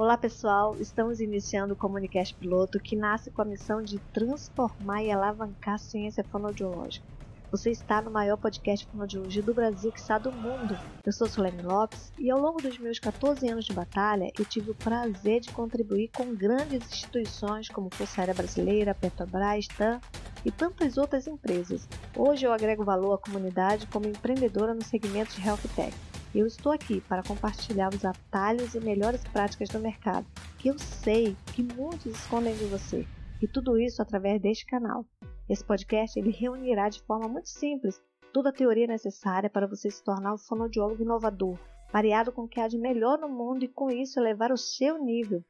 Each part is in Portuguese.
Olá pessoal, estamos iniciando o Comunicast Piloto que nasce com a missão de transformar e alavancar a ciência fonoaudiológica. Você está no maior podcast de fonoaudiologia do Brasil, que está do mundo. Eu sou Solene Lopes e ao longo dos meus 14 anos de batalha eu tive o prazer de contribuir com grandes instituições como Força Aérea Brasileira, Petrobras, TAM e tantas outras empresas. Hoje eu agrego valor à comunidade como empreendedora no segmento de Health Tech. Eu estou aqui para compartilhar os atalhos e melhores práticas do mercado, que eu sei que muitos escondem de você, e tudo isso através deste canal. Esse podcast ele reunirá de forma muito simples toda a teoria necessária para você se tornar um fonoaudiólogo inovador, variado com o que há de melhor no mundo e com isso elevar o seu nível.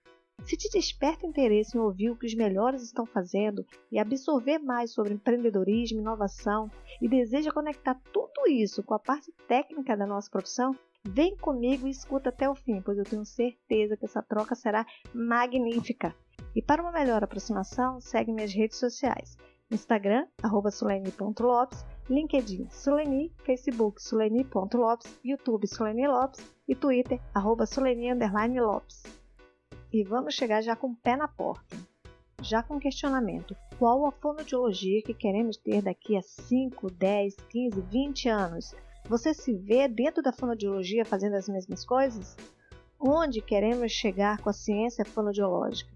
Se te desperta interesse em ouvir o que os melhores estão fazendo e absorver mais sobre empreendedorismo, inovação e deseja conectar tudo isso com a parte técnica da nossa profissão, vem comigo e escuta até o fim, pois eu tenho certeza que essa troca será magnífica. E para uma melhor aproximação, segue minhas redes sociais. Instagram, arroba sulene.lopes, LinkedIn, Suleni, Facebook, suleni.lopes, YouTube, Suleni Lopes e Twitter, suleni_lopes. E vamos chegar já com o pé na porta. Já com questionamento: qual a fonoaudiologia que queremos ter daqui a 5, 10, 15, 20 anos? Você se vê dentro da fonoaudiologia fazendo as mesmas coisas? Onde queremos chegar com a ciência fonoaudiológica?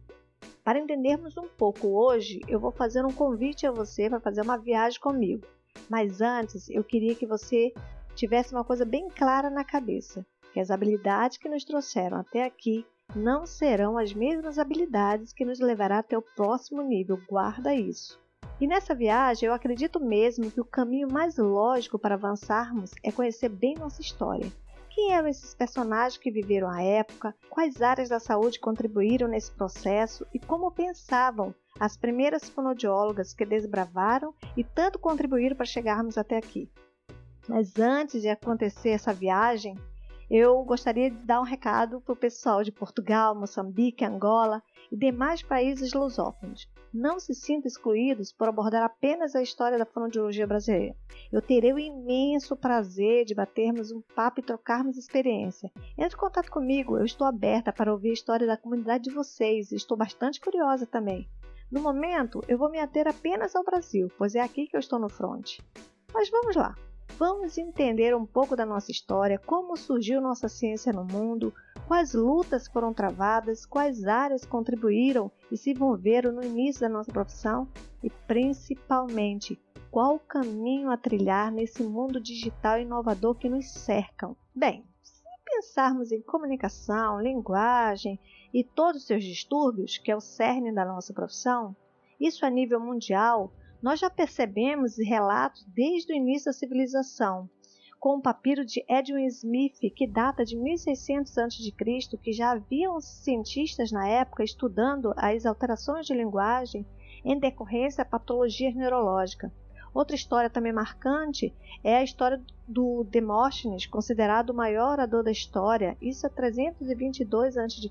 Para entendermos um pouco hoje, eu vou fazer um convite a você para fazer uma viagem comigo. Mas antes, eu queria que você tivesse uma coisa bem clara na cabeça, que as habilidades que nos trouxeram até aqui não serão as mesmas habilidades que nos levará até o próximo nível, guarda isso. E nessa viagem, eu acredito mesmo que o caminho mais lógico para avançarmos é conhecer bem nossa história. Quem eram esses personagens que viveram a época, quais áreas da saúde contribuíram nesse processo e como pensavam as primeiras fonoaudiólogas que desbravaram e tanto contribuíram para chegarmos até aqui. Mas antes de acontecer essa viagem, eu gostaria de dar um recado para o pessoal de Portugal, Moçambique, Angola e demais países lusófonos. Não se sintam excluídos por abordar apenas a história da fonoaudiologia brasileira. Eu terei o imenso prazer de batermos um papo e trocarmos experiência. Entre em contato comigo, eu estou aberta para ouvir a história da comunidade de vocês e estou bastante curiosa também. No momento, eu vou me ater apenas ao Brasil, pois é aqui que eu estou no front. Mas vamos lá! Vamos entender um pouco da nossa história, como surgiu nossa ciência no mundo, quais lutas foram travadas, quais áreas contribuíram e se envolveram no início da nossa profissão e, principalmente, qual o caminho a trilhar nesse mundo digital inovador que nos cercam. Bem, se pensarmos em comunicação, linguagem e todos os seus distúrbios, que é o cerne da nossa profissão, isso a nível mundial nós já percebemos relatos desde o início da civilização, com o papiro de Edwin Smith, que data de 1600 a.C., que já haviam cientistas na época estudando as alterações de linguagem em decorrência da patologia neurológica. Outra história também marcante é a história do Demóstenes, considerado o maior orador da história, isso é 322 a.C.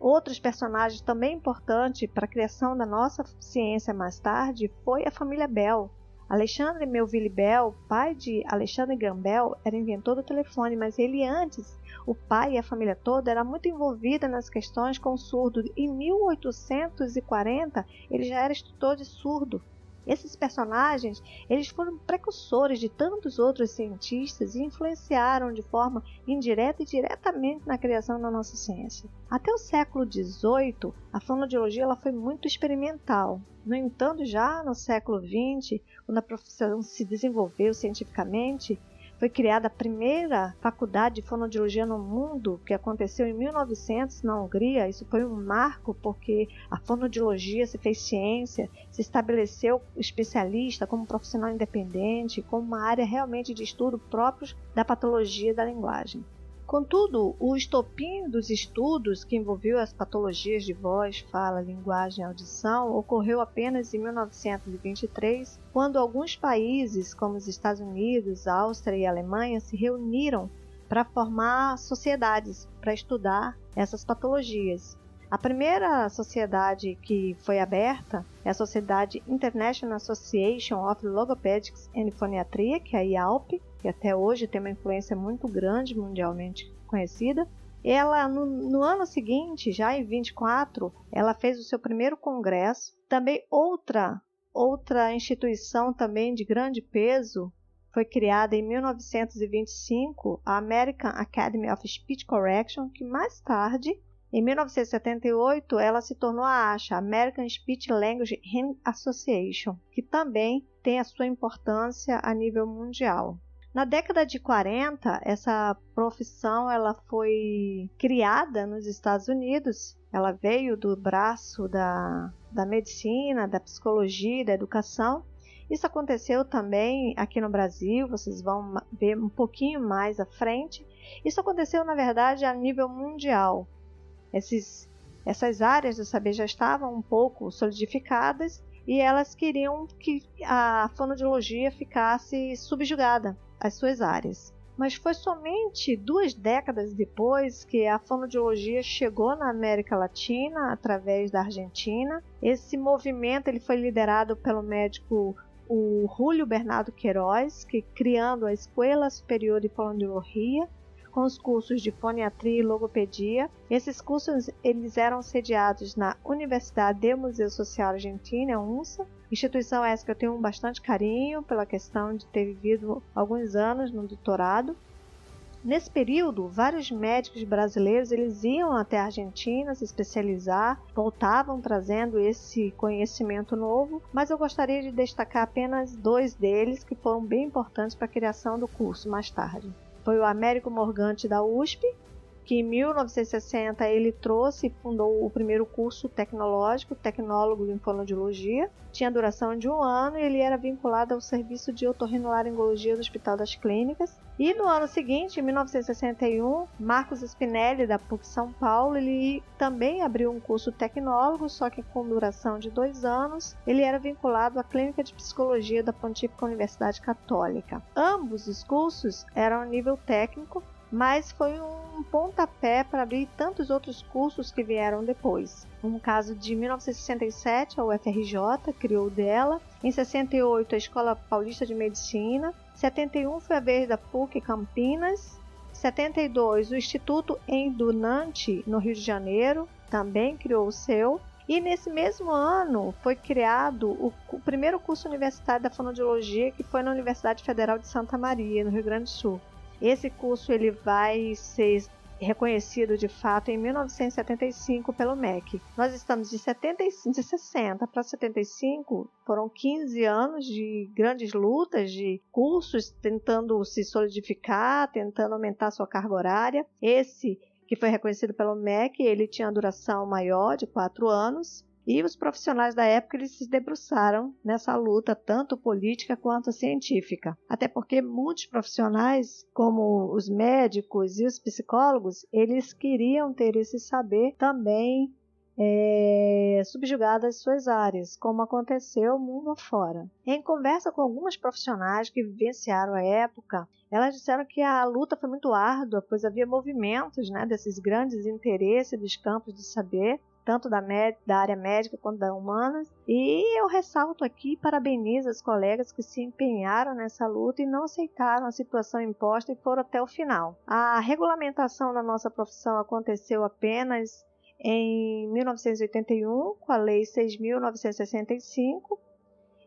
Outros personagens também importantes para a criação da nossa ciência mais tarde foi a família Bell. Alexandre Melville Bell, pai de Alexandre Graham Bell, era inventor do telefone, mas ele antes, o pai e a família toda era muito envolvida nas questões com surdo. Em 1840, ele já era instrutor de surdo. Esses personagens, eles foram precursores de tantos outros cientistas e influenciaram de forma indireta e diretamente na criação da nossa ciência. Até o século XVIII, a fonoaudiologia ela foi muito experimental. No entanto, já no século XX, quando a profissão se desenvolveu cientificamente, foi criada a primeira faculdade de fonoaudiologia no mundo, que aconteceu em 1900 na Hungria. Isso foi um marco porque a fonoaudiologia se fez ciência, se estabeleceu especialista como profissional independente, como uma área realmente de estudo próprios da patologia da linguagem. Contudo, o estopim dos estudos que envolveu as patologias de voz, fala, linguagem e audição ocorreu apenas em 1923, quando alguns países, como os Estados Unidos, Áustria e Alemanha, se reuniram para formar sociedades para estudar essas patologias. A primeira sociedade que foi aberta é a Sociedade International Association of Logopedics and Phoniatria, que é a IALP, que até hoje tem uma influência muito grande mundialmente conhecida. Ela, no, no ano seguinte, já em 24, ela fez o seu primeiro congresso. Também outra outra instituição também de grande peso foi criada em 1925, a American Academy of Speech Correction, que mais tarde, em 1978, ela se tornou a ASHA, American Speech Language Association, que também tem a sua importância a nível mundial. Na década de 40, essa profissão ela foi criada nos Estados Unidos. Ela veio do braço da, da medicina, da psicologia, da educação. Isso aconteceu também aqui no Brasil, vocês vão ver um pouquinho mais à frente. Isso aconteceu, na verdade, a nível mundial. Esses, essas áreas do saber já estavam um pouco solidificadas e elas queriam que a fonodiologia ficasse subjugada às suas áreas. Mas foi somente duas décadas depois que a fonodiologia chegou na América Latina através da Argentina. Esse movimento ele foi liderado pelo médico o Julio Bernardo Queiroz, que criando a Escola Superior de Fonoaudiologia, com os cursos de foniatria e logopedia. Esses cursos eles eram sediados na Universidade de Museu Social Argentina, UNSA, instituição essa que eu tenho bastante carinho pela questão de ter vivido alguns anos no doutorado. Nesse período, vários médicos brasileiros eles iam até a Argentina se especializar, voltavam trazendo esse conhecimento novo, mas eu gostaria de destacar apenas dois deles que foram bem importantes para a criação do curso mais tarde foi o Américo Morgante da USP, que em 1960 ele trouxe e fundou o primeiro curso tecnológico, tecnólogo em fonoaudiologia. Tinha duração de um ano e ele era vinculado ao serviço de otorrinolaringologia do Hospital das Clínicas. E no ano seguinte, em 1961, Marcos Spinelli, da PUC São Paulo, ele também abriu um curso tecnólogo, só que com duração de dois anos. Ele era vinculado à Clínica de Psicologia da Pontífica Universidade Católica. Ambos os cursos eram a nível técnico, mas foi um pontapé para abrir tantos outros cursos que vieram depois. Um caso de 1967, a UFRJ criou dela. Em 68, a Escola Paulista de Medicina. 71 foi a vez da PUC Campinas. 72, o Instituto Endunante, no Rio de Janeiro, também criou o seu. E nesse mesmo ano foi criado o, o, primeiro curso universitário da fonoaudiologia, que foi na Universidade Federal de Santa Maria, no Rio Grande do Sul. Esse curso ele vai ser reconhecido de fato em 1975 pelo MEC. Nós estamos de, 75, de 60 para 75, foram 15 anos de grandes lutas, de cursos tentando se solidificar, tentando aumentar sua carga horária. Esse que foi reconhecido pelo MEC, ele tinha duração maior, de 4 anos, e os profissionais da época eles se debruçaram nessa luta, tanto política quanto científica. Até porque muitos profissionais, como os médicos e os psicólogos, eles queriam ter esse saber também é, subjugado às suas áreas, como aconteceu mundo afora. Em conversa com algumas profissionais que vivenciaram a época, elas disseram que a luta foi muito árdua, pois havia movimentos né, desses grandes interesses dos campos de saber tanto da, da, área médica quanto da humanas. E eu ressalto aqui parabenizo os colegas que se empenharam nessa luta e não aceitaram a situação imposta e foram até o final. A regulamentação da nossa profissão aconteceu apenas em 1981, com a Lei 6.965,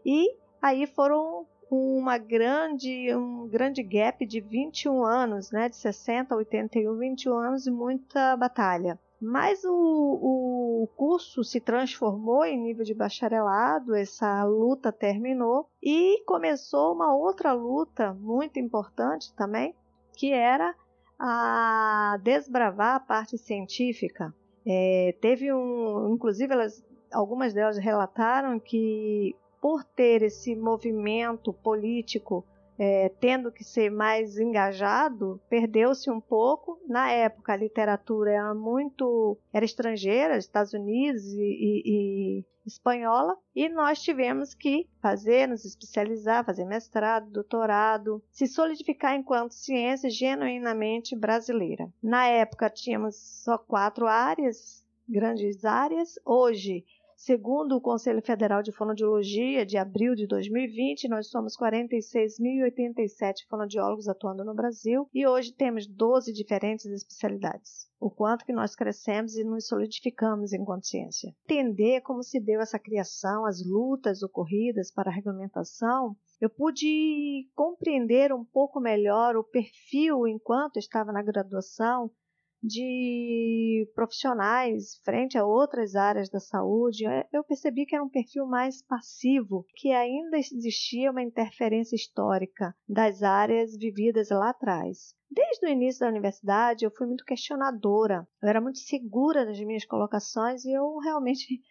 e aí foram uma grande, um grande gap de 21 anos, né, de 60 a 81, 21 anos e muita batalha. Mas o, o curso se transformou em nível de bacharelado, essa luta terminou e começou uma outra luta muito importante também, que era a desbravar a parte científica. É, teve um, inclusive elas, algumas delas relataram que por ter esse movimento político é, tendo que ser mais engajado, perdeu-se um pouco. Na época, a literatura era muito era estrangeira, Estados Unidos e, e, e espanhola, e nós tivemos que fazer, nos especializar, fazer mestrado, doutorado, se solidificar enquanto ciência genuinamente brasileira. Na época, tínhamos só quatro áreas, grandes áreas. Hoje, Segundo o Conselho Federal de Fonoaudiologia, de abril de 2020, nós somos 46.087 fonoaudiólogos atuando no Brasil e hoje temos 12 diferentes especialidades. O quanto que nós crescemos e nos solidificamos em consciência. Entender como se deu essa criação, as lutas ocorridas para a regulamentação, eu pude compreender um pouco melhor o perfil enquanto estava na graduação de profissionais frente a outras áreas da saúde, é, eu percebi que era um perfil mais passivo, que ainda existia uma interferência histórica das áreas vividas lá atrás. Desde o início da universidade, eu fui muito questionadora, eu era muito segura das minhas colocações e eu realmente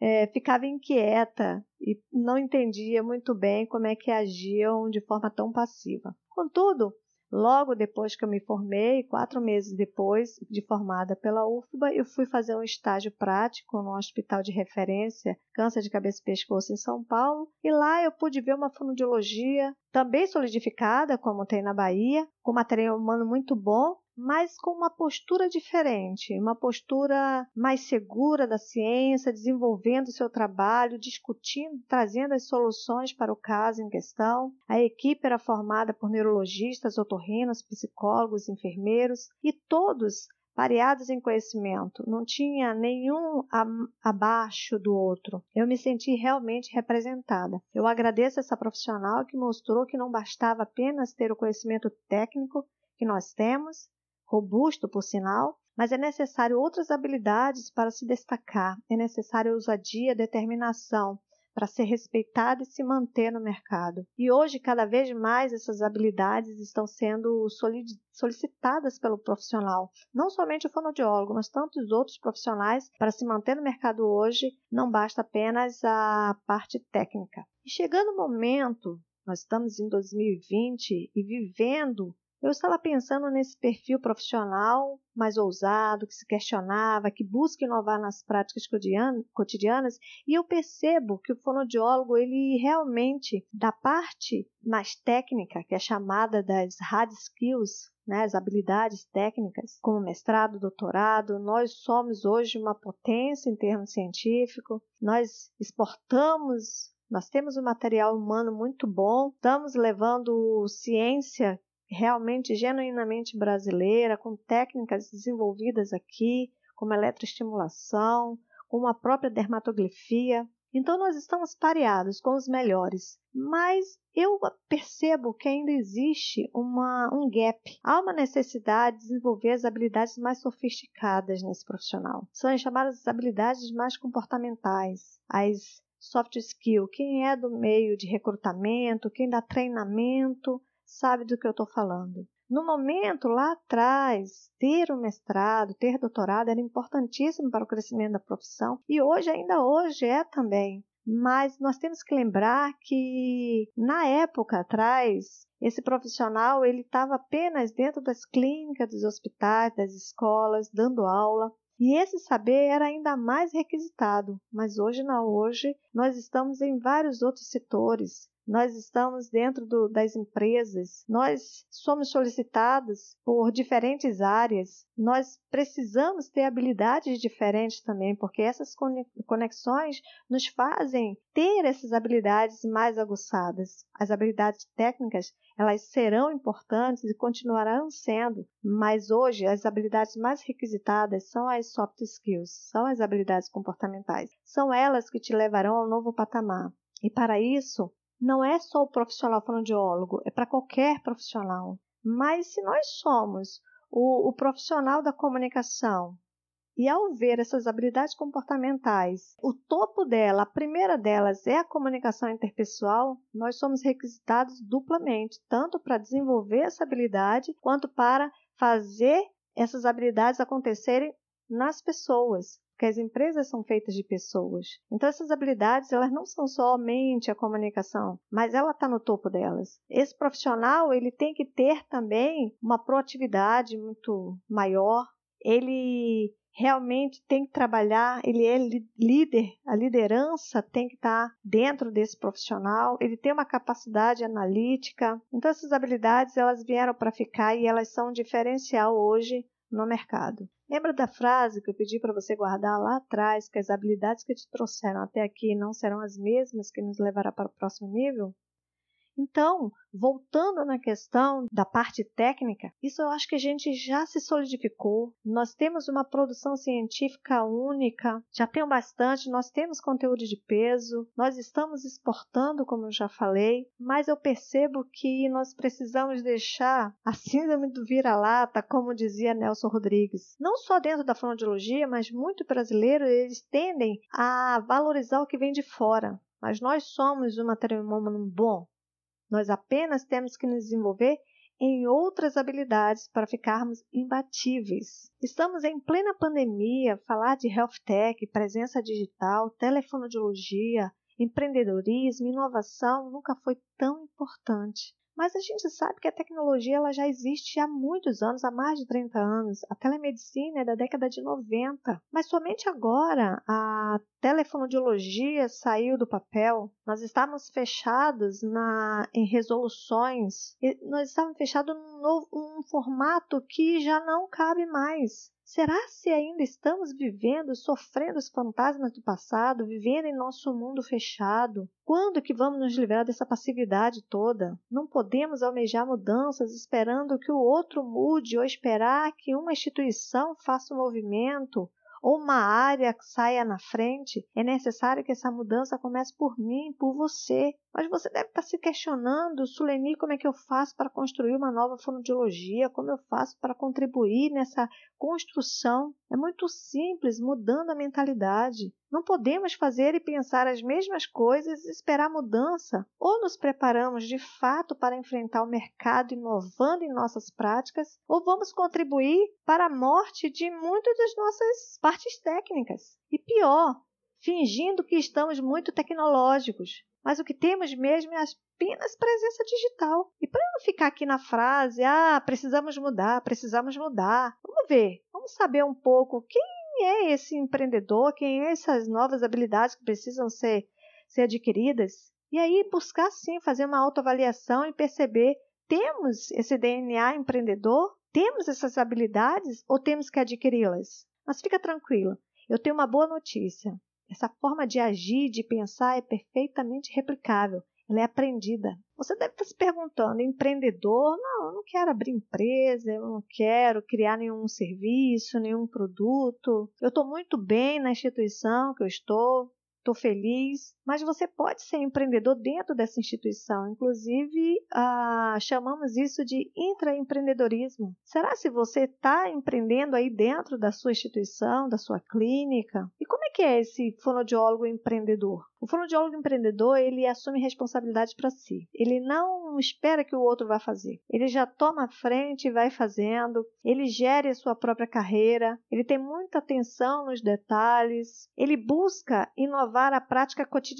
é, ficava inquieta e não entendia muito bem como é que agiam de forma tão passiva. Contudo, Logo depois que eu me formei, quatro meses depois de formada pela UFBA, eu fui fazer um estágio prático no hospital de referência Câncer de Cabeça e Pescoço em São Paulo, e lá eu pude ver uma fonoaudiologia também solidificada, como tem na Bahia, com material humano muito bom, mas com uma postura diferente, uma postura mais segura da ciência, desenvolvendo seu trabalho, discutindo, trazendo as soluções para o caso em questão. A equipe era formada por neurologistas, otorrinos, psicólogos, enfermeiros e todos pareados em conhecimento, não tinha nenhum abaixo do outro. Eu me senti realmente representada. Eu agradeço essa profissional que mostrou que não bastava apenas ter o conhecimento técnico que nós temos, robusto por sinal, mas é necessário outras habilidades para se destacar. É necessário ousadia, determinação para ser respeitada e se manter no mercado. E hoje, cada vez mais, essas habilidades estão sendo solicitadas pelo profissional. Não somente o fonoaudiólogo, mas tantos outros profissionais. Para se manter no mercado hoje, não basta apenas a parte técnica. E chegando o momento, nós estamos em 2020 e vivendo eu estava pensando nesse perfil profissional mais ousado, que se questionava, que busca inovar nas práticas cotidianas, e eu percebo que o fonoaudiólogo, ele realmente, da parte mais técnica, que é chamada das hard skills, né, as habilidades técnicas, como mestrado, doutorado, nós somos hoje uma potência em termos científicos, nós exportamos nós temos um material humano muito bom, estamos levando ciência realmente genuinamente brasileira, com técnicas desenvolvidas aqui, como eletroestimulação, como a própria dermatografia. Então nós estamos pareados com os melhores, mas eu percebo que ainda existe uma, um gap. Há uma necessidade de desenvolver as habilidades mais sofisticadas nesse profissional. São as chamadas habilidades mais comportamentais, as soft skills. Quem é do meio de recrutamento, quem dá treinamento, sabe do que eu estou falando. No momento, lá atrás, ter o mestrado, ter doutorado era importantíssimo para o crescimento da profissão e hoje, ainda hoje, é também. Mas nós temos que lembrar que, na época atrás, esse profissional ele estava apenas dentro das clínicas, dos hospitais, das escolas, dando aula. E esse saber era ainda mais requisitado, mas hoje não, hoje nós estamos em vários outros setores, nós estamos dentro do, das empresas, nós somos solicitados por diferentes áreas, nós precisamos ter habilidades diferentes também, porque essas conexões nos fazem ter essas habilidades mais aguçadas. As habilidades técnicas, elas serão importantes e continuarão sendo, mas hoje as habilidades mais requisitadas são as soft skills, são as habilidades comportamentais. São elas que te levarão ao novo patamar. E para isso, não é só o profissional fonoaudiólogo, é para qualquer profissional. Mas se nós somos o, o profissional da comunicação e ao ver essas habilidades comportamentais, o topo dela, a primeira delas é a comunicação interpessoal, nós somos requisitados duplamente, tanto para desenvolver essa habilidade, quanto para fazer essas habilidades acontecerem nas pessoas porque as empresas são feitas de pessoas. Então essas habilidades elas não são somente a comunicação, mas ela está no topo delas. Esse profissional ele tem que ter também uma proatividade muito maior. Ele realmente tem que trabalhar, ele é líder, a liderança tem que estar tá dentro desse profissional, ele tem uma capacidade analítica. Então essas habilidades elas vieram para ficar e elas são um diferencial hoje no mercado. Lembra da frase que eu pedi para você guardar lá atrás, que as habilidades que te trouxeram até aqui não serão as mesmas que nos levará para o próximo nível? Então, voltando na questão da parte técnica, isso eu acho que a gente já se solidificou. Nós temos uma produção científica única, já tem bastante, nós temos conteúdo de peso, nós estamos exportando, como eu já falei, mas eu percebo que nós precisamos deixar a síndrome do vira-lata, como dizia Nelson Rodrigues. Não só dentro da fonoaudiologia, mas muito brasileiros, eles tendem a valorizar o que vem de fora. Mas nós somos um material bom, nós apenas temos que nos desenvolver em outras habilidades para ficarmos imbatíveis. Estamos em plena pandemia, falar de health tech, presença digital, telefonodiologia, empreendedorismo, inovação nunca foi tão importante. Mas a gente sabe que a tecnologia ela já existe há muitos anos, há mais de 30 anos. A telemedicina é da década de 90. Mas somente agora a telefonodiologia saiu do papel. Nós estávamos fechados na, em resoluções. nós estávamos fechados num, num formato que já não cabe mais. Será se ainda estamos vivendo, sofrendo os fantasmas do passado, vivendo em nosso mundo fechado? Quando que vamos nos livrar dessa passividade toda? Não podemos almejar mudanças esperando que o outro mude ou esperar que uma instituição faça um movimento uma área saia na frente, é necessário que essa mudança comece por mim, por você. Mas você deve estar se questionando, Suleni, como é que eu faço para construir uma nova fonoaudiologia? Como eu faço para contribuir nessa construção? É muito simples, mudando a mentalidade. Não podemos fazer e pensar as mesmas coisas e esperar mudança. Ou nos preparamos de fato para enfrentar o mercado inovando em nossas práticas, ou vamos contribuir para a morte de muitas das nossas partes técnicas. E pior, fingindo que estamos muito tecnológicos. Mas o que temos mesmo é apenas presença digital. E para não ficar aqui na frase, ah, precisamos mudar, precisamos mudar, vamos ver, vamos saber um pouco quem é esse empreendedor, quem é essas novas habilidades que precisam ser, ser adquiridas. E aí buscar sim fazer uma autoavaliação e perceber: temos esse DNA empreendedor? Temos essas habilidades ou temos que adquiri-las? Mas fica tranquilo, eu tenho uma boa notícia. Essa forma de agir, de pensar é perfeitamente replicável ela é aprendida. Você deve estar se perguntando, empreendedor? Não, eu não quero abrir empresa, eu não quero criar nenhum serviço, nenhum produto. Eu estou muito bem na instituição que eu estou, estou feliz, mas você pode ser empreendedor dentro dessa instituição. Inclusive, ah, chamamos isso de intraempreendedorismo. Será se você está empreendendo aí dentro da sua instituição, da sua clínica? E como é que é esse fonoaudiólogo empreendedor? O fonoaudiólogo empreendedor, ele assume responsabilidade para si. Ele não espera que o outro vá fazer. Ele já toma a frente e vai fazendo. Ele gere a sua própria carreira. Ele tem muita atenção nos detalhes. Ele busca inovar a prática cotidiana.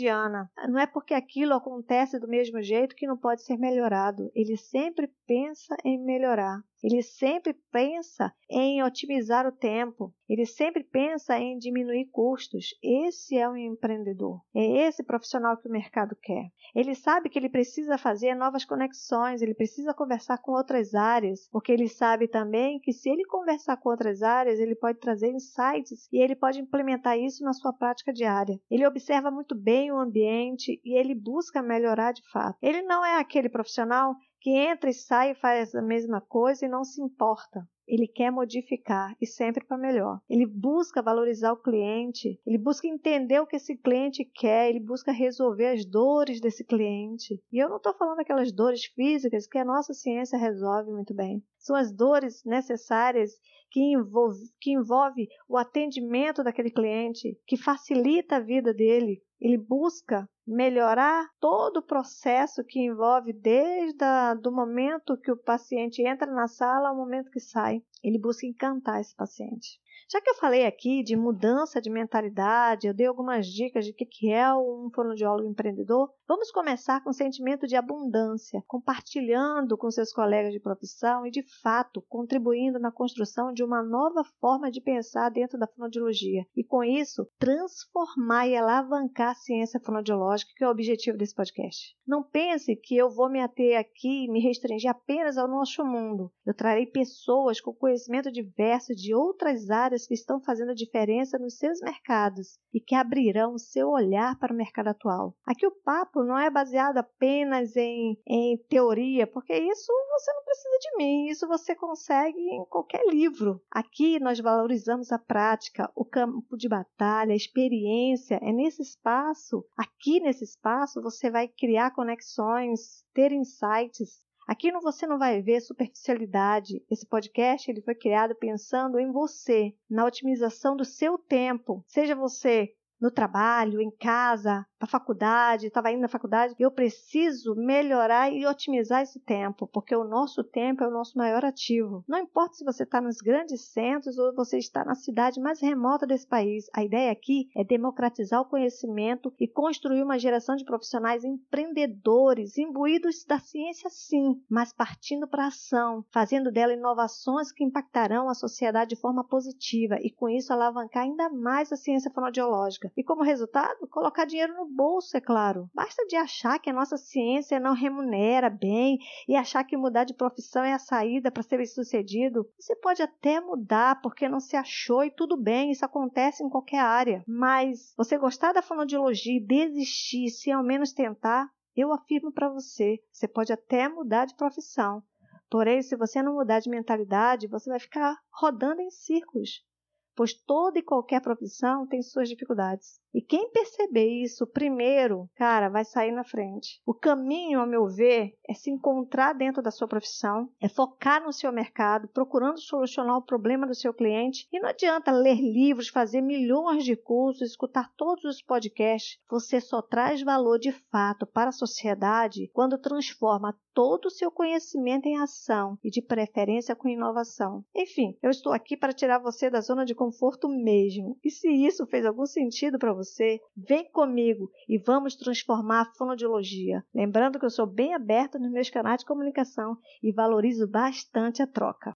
Não é porque aquilo acontece do mesmo jeito que não pode ser melhorado. Ele sempre pensa em melhorar. Ele sempre pensa em otimizar o tempo, ele sempre pensa em diminuir custos. Esse é um empreendedor. É esse profissional que o mercado quer. Ele sabe que ele precisa fazer novas conexões, ele precisa conversar com outras áreas, porque ele sabe também que se ele conversar com outras áreas, ele pode trazer insights e ele pode implementar isso na sua prática diária. Ele observa muito bem o ambiente e ele busca melhorar de fato. Ele não é aquele profissional que entra e sai e faz a mesma coisa e não se importa. Ele quer modificar e sempre para melhor. Ele busca valorizar o cliente, ele busca entender o que esse cliente quer, ele busca resolver as dores desse cliente. E eu não estou falando daquelas dores físicas que a nossa ciência resolve muito bem. São as dores necessárias que envolve, que envolve o atendimento daquele cliente, que facilita a vida dele. Ele busca melhorar todo o processo que envolve desde o momento que o paciente entra na sala ao momento que sai. Ele busca encantar esse paciente. Já que eu falei aqui de mudança de mentalidade, eu dei algumas dicas de o que é um fonoaudiólogo empreendedor, vamos começar com o sentimento de abundância, compartilhando com seus colegas de profissão e, de fato, contribuindo na construção de uma nova forma de pensar dentro da fonoaudiologia. E, com isso, transformar e alavancar a ciência fonoaudiológica, que é o objetivo desse podcast. Não pense que eu vou me ater aqui e me restringir apenas ao nosso mundo. Eu trarei pessoas com conhecimento diverso de outras áreas que estão fazendo a diferença nos seus mercados e que abrirão o seu olhar para o mercado atual. Aqui o papo não é baseado apenas em, em teoria, porque isso você não precisa de mim, isso você consegue em qualquer livro. Aqui nós valorizamos a prática, o campo de batalha, a experiência. É nesse espaço, aqui nesse espaço, você vai criar conexões, ter insights, Aqui você não vai ver superficialidade. Esse podcast ele foi criado pensando em você, na otimização do seu tempo. Seja você no trabalho, em casa, para a faculdade, estava indo na faculdade, eu preciso melhorar e otimizar esse tempo, porque o nosso tempo é o nosso maior ativo. Não importa se você está nos grandes centros ou você está na cidade mais remota desse país, a ideia aqui é democratizar o conhecimento e construir uma geração de profissionais empreendedores, imbuídos da ciência sim, mas partindo para a ação, fazendo dela inovações que impactarão a sociedade de forma positiva e com isso alavancar ainda mais a ciência fonoaudiológica. E como resultado, colocar dinheiro no bolso, é claro. Basta de achar que a nossa ciência não remunera bem e achar que mudar de profissão é a saída para ser bem-sucedido. Você pode até mudar porque não se achou e tudo bem, isso acontece em qualquer área. Mas você gostar da fonoaudiologia e desistir, se ao menos tentar, eu afirmo para você, você pode até mudar de profissão. Porém, se você não mudar de mentalidade, você vai ficar rodando em círculos pois toda e qualquer profissão tem suas dificuldades. E quem perceber isso primeiro, cara, vai sair na frente. O caminho, ao meu ver, é se encontrar dentro da sua profissão, é focar no seu mercado, procurando solucionar o problema do seu cliente. E não adianta ler livros, fazer milhões de cursos, escutar todos os podcasts. Você só traz valor de fato para a sociedade quando transforma todo o seu conhecimento em ação e de preferência com inovação. Enfim, eu estou aqui para tirar você da zona de conforto mesmo. E se isso fez algum sentido para você, vem comigo e vamos transformar a fonoaudiologia. Lembrando que eu sou bem aberta nos meus canais de comunicação e valorizo bastante a troca.